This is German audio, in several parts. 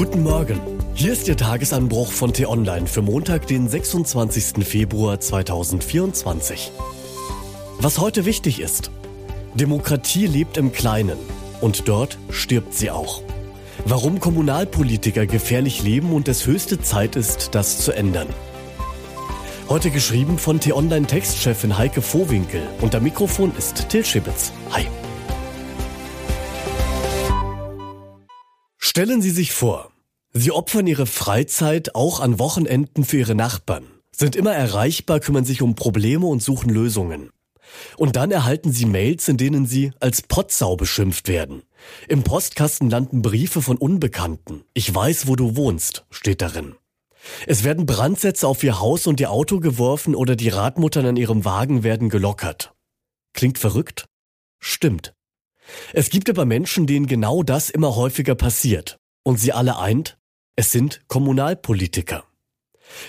Guten Morgen. Hier ist Ihr Tagesanbruch von T-Online für Montag, den 26. Februar 2024. Was heute wichtig ist. Demokratie lebt im Kleinen und dort stirbt sie auch. Warum Kommunalpolitiker gefährlich leben und es höchste Zeit ist, das zu ändern. Heute geschrieben von T-Online-Textchefin Heike Vohwinkel am Mikrofon ist Till Schibitz. Hi. Stellen Sie sich vor, Sie opfern Ihre Freizeit auch an Wochenenden für Ihre Nachbarn, sind immer erreichbar, kümmern sich um Probleme und suchen Lösungen. Und dann erhalten Sie Mails, in denen Sie als Potsau beschimpft werden. Im Postkasten landen Briefe von Unbekannten. Ich weiß, wo du wohnst, steht darin. Es werden Brandsätze auf Ihr Haus und Ihr Auto geworfen oder die Radmuttern an Ihrem Wagen werden gelockert. Klingt verrückt? Stimmt. Es gibt aber Menschen, denen genau das immer häufiger passiert. Und sie alle eint, es sind Kommunalpolitiker.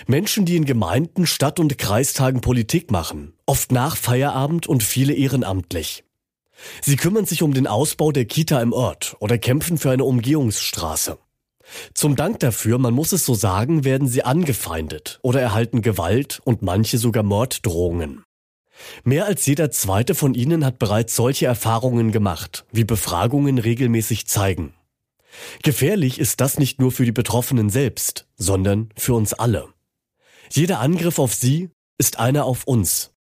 Menschen, die in Gemeinden, Stadt- und Kreistagen Politik machen, oft nach Feierabend und viele ehrenamtlich. Sie kümmern sich um den Ausbau der Kita im Ort oder kämpfen für eine Umgehungsstraße. Zum Dank dafür, man muss es so sagen, werden sie angefeindet oder erhalten Gewalt und manche sogar Morddrohungen. Mehr als jeder zweite von ihnen hat bereits solche Erfahrungen gemacht, wie Befragungen regelmäßig zeigen. Gefährlich ist das nicht nur für die Betroffenen selbst, sondern für uns alle. Jeder Angriff auf sie ist einer auf uns.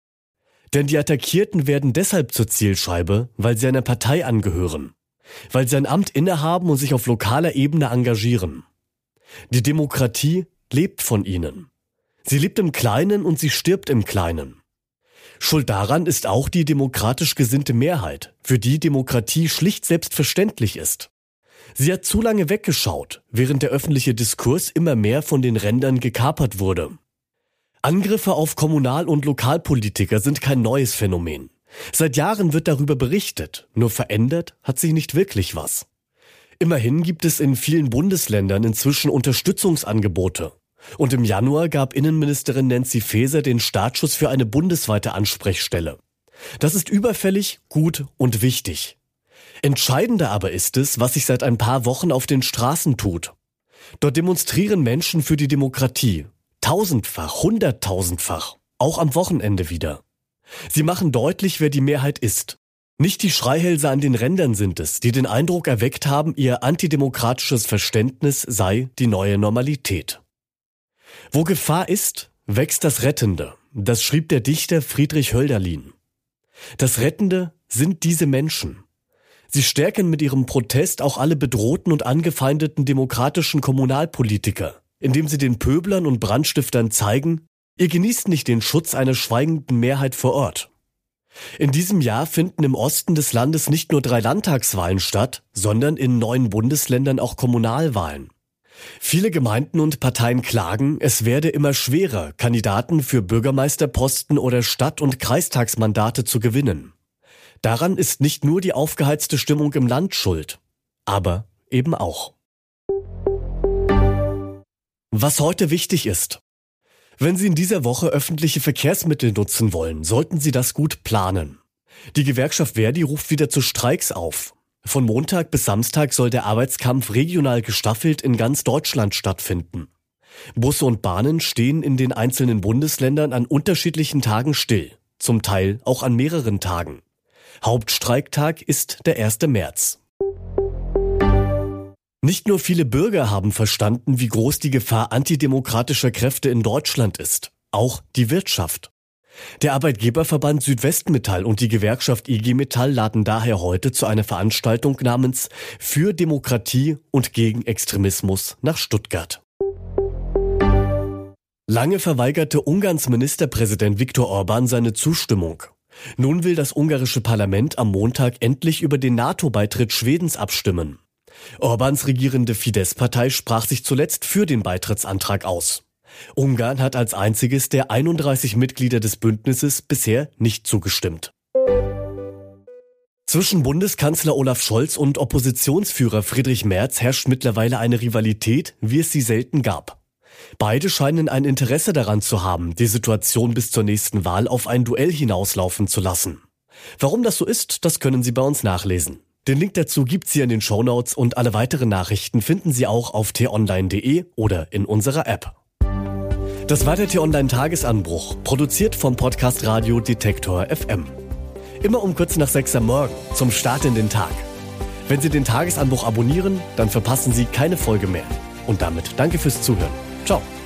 Denn die Attackierten werden deshalb zur Zielscheibe, weil sie einer Partei angehören, weil sie ein Amt innehaben und sich auf lokaler Ebene engagieren. Die Demokratie lebt von ihnen. Sie lebt im Kleinen und sie stirbt im Kleinen. Schuld daran ist auch die demokratisch gesinnte Mehrheit, für die Demokratie schlicht selbstverständlich ist. Sie hat zu lange weggeschaut, während der öffentliche Diskurs immer mehr von den Rändern gekapert wurde. Angriffe auf Kommunal- und Lokalpolitiker sind kein neues Phänomen. Seit Jahren wird darüber berichtet, nur verändert hat sich nicht wirklich was. Immerhin gibt es in vielen Bundesländern inzwischen Unterstützungsangebote, und im Januar gab Innenministerin Nancy Faeser den Startschuss für eine bundesweite Ansprechstelle. Das ist überfällig, gut und wichtig. Entscheidender aber ist es, was sich seit ein paar Wochen auf den Straßen tut. Dort demonstrieren Menschen für die Demokratie. Tausendfach, hunderttausendfach. Auch am Wochenende wieder. Sie machen deutlich, wer die Mehrheit ist. Nicht die Schreihälse an den Rändern sind es, die den Eindruck erweckt haben, ihr antidemokratisches Verständnis sei die neue Normalität. Wo Gefahr ist, wächst das Rettende. Das schrieb der Dichter Friedrich Hölderlin. Das Rettende sind diese Menschen. Sie stärken mit ihrem Protest auch alle bedrohten und angefeindeten demokratischen Kommunalpolitiker, indem sie den Pöblern und Brandstiftern zeigen, ihr genießt nicht den Schutz einer schweigenden Mehrheit vor Ort. In diesem Jahr finden im Osten des Landes nicht nur drei Landtagswahlen statt, sondern in neun Bundesländern auch Kommunalwahlen. Viele Gemeinden und Parteien klagen, es werde immer schwerer, Kandidaten für Bürgermeisterposten oder Stadt- und Kreistagsmandate zu gewinnen. Daran ist nicht nur die aufgeheizte Stimmung im Land schuld, aber eben auch. Was heute wichtig ist. Wenn Sie in dieser Woche öffentliche Verkehrsmittel nutzen wollen, sollten Sie das gut planen. Die Gewerkschaft Verdi ruft wieder zu Streiks auf. Von Montag bis Samstag soll der Arbeitskampf regional gestaffelt in ganz Deutschland stattfinden. Busse und Bahnen stehen in den einzelnen Bundesländern an unterschiedlichen Tagen still, zum Teil auch an mehreren Tagen. Hauptstreiktag ist der 1. März. Nicht nur viele Bürger haben verstanden, wie groß die Gefahr antidemokratischer Kräfte in Deutschland ist, auch die Wirtschaft. Der Arbeitgeberverband Südwestmetall und die Gewerkschaft IG Metall laden daher heute zu einer Veranstaltung namens Für Demokratie und gegen Extremismus nach Stuttgart. Lange verweigerte Ungarns Ministerpräsident Viktor Orban seine Zustimmung. Nun will das ungarische Parlament am Montag endlich über den NATO-Beitritt Schwedens abstimmen. Orbans regierende Fidesz-Partei sprach sich zuletzt für den Beitrittsantrag aus. Ungarn hat als einziges der 31 Mitglieder des Bündnisses bisher nicht zugestimmt. Zwischen Bundeskanzler Olaf Scholz und Oppositionsführer Friedrich Merz herrscht mittlerweile eine Rivalität, wie es sie selten gab. Beide scheinen ein Interesse daran zu haben, die Situation bis zur nächsten Wahl auf ein Duell hinauslaufen zu lassen. Warum das so ist, das können Sie bei uns nachlesen. Den Link dazu gibt's hier in den Shownotes und alle weiteren Nachrichten finden Sie auch auf t-online.de oder in unserer App. Das war der T-Online Tagesanbruch, produziert vom Podcast Radio Detektor FM. Immer um kurz nach sechs am Morgen, zum Start in den Tag. Wenn Sie den Tagesanbruch abonnieren, dann verpassen Sie keine Folge mehr. Und damit danke fürs Zuhören. 죠.